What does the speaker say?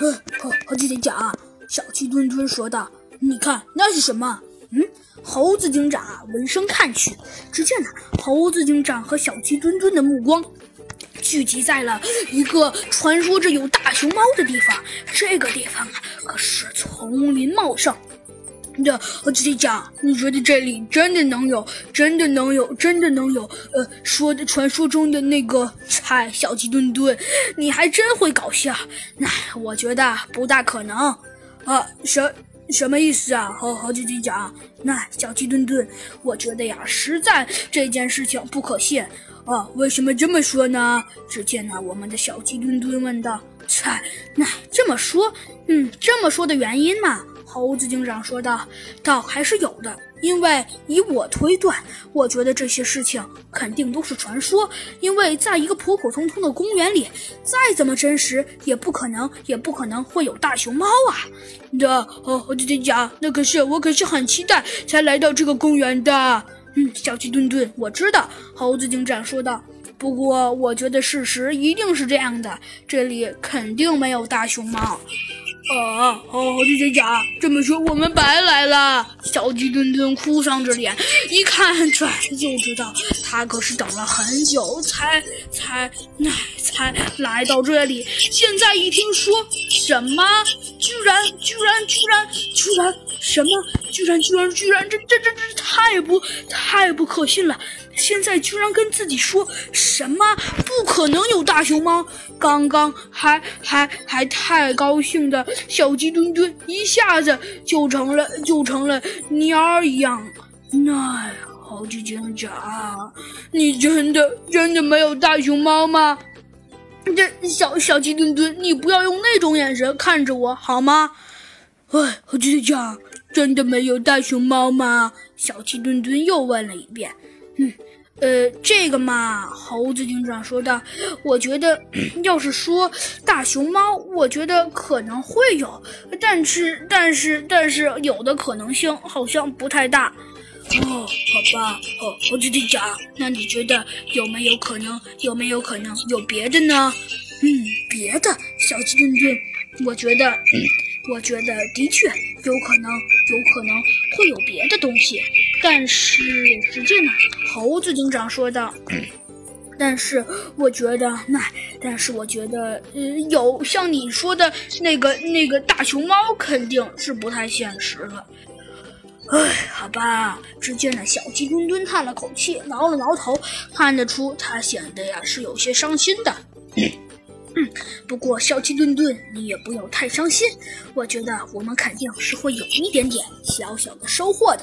呃，猴猴子警长，小鸡墩墩说道：“你看那是什么？”嗯，猴子警长闻声看去，只见呢，猴子警长和小鸡墩墩的目光聚集在了一个传说着有大熊猫的地方。这个地方啊，可是丛林茂盛。这猴子警长，你觉得这里真的能有？真的能有？真的能有？呃，说的传说中的那个菜，小鸡墩墩，你还真会搞笑。那我觉得不大可能。啊，什什么意思啊？和和自己讲，那小鸡墩墩，我觉得呀，实在这件事情不可信。啊，为什么这么说呢？只见呢，我们的小鸡墩墩问道：“菜，那这么说，嗯，这么说的原因嘛？”猴子警长说道：“倒还是有的，因为以我推断，我觉得这些事情肯定都是传说。因为在一个普普通通的公园里，再怎么真实，也不可能，也不可能会有大熊猫啊！这猴子警长，那可是我可是很期待才来到这个公园的。嗯，小鸡墩墩，我知道。”猴子警长说道。不过，我觉得事实一定是这样的，这里肯定没有大熊猫。啊，猴子警长这么说，我们白来了。小鸡墩墩哭丧着脸，一看这就知道，他可是等了很久才才那才来到这里。现在一听说什么，居然居然居然居然什么，居然居然居然，这这这这太不太不可信了。现在居然跟自己说什么不可能有大熊猫？刚刚还还还太高兴的小鸡墩墩，一下子就成了就成了蔫儿一样。那猴子警长，你真的真的没有大熊猫吗？这小小鸡墩墩，你不要用那种眼神看着我好吗？哎，猴子警长，真的没有大熊猫吗？小鸡墩墩又问了一遍。嗯。呃，这个嘛，猴子警长说道：“我觉得，要是说大熊猫，我觉得可能会有，但是，但是，但是，有的可能性好像不太大。”哦，好吧，哦，猴子警长，那你觉得有没有可能？有没有可能有别的呢？嗯，别的，小鸡墩墩，我觉得。我觉得的确有可能，有可能会有别的东西，但是只见呢，猴子警长说道：“但是我觉得那，但是我觉得，呃，有像你说的那个那个大熊猫，肯定是不太现实了。”哎，好吧。只见呢，小鸡墩墩叹了口气，挠了挠头，看得出他显得呀是有些伤心的。嗯，不过小鸡墩墩，你也不要太伤心。我觉得我们肯定是会有一点点小小的收获的。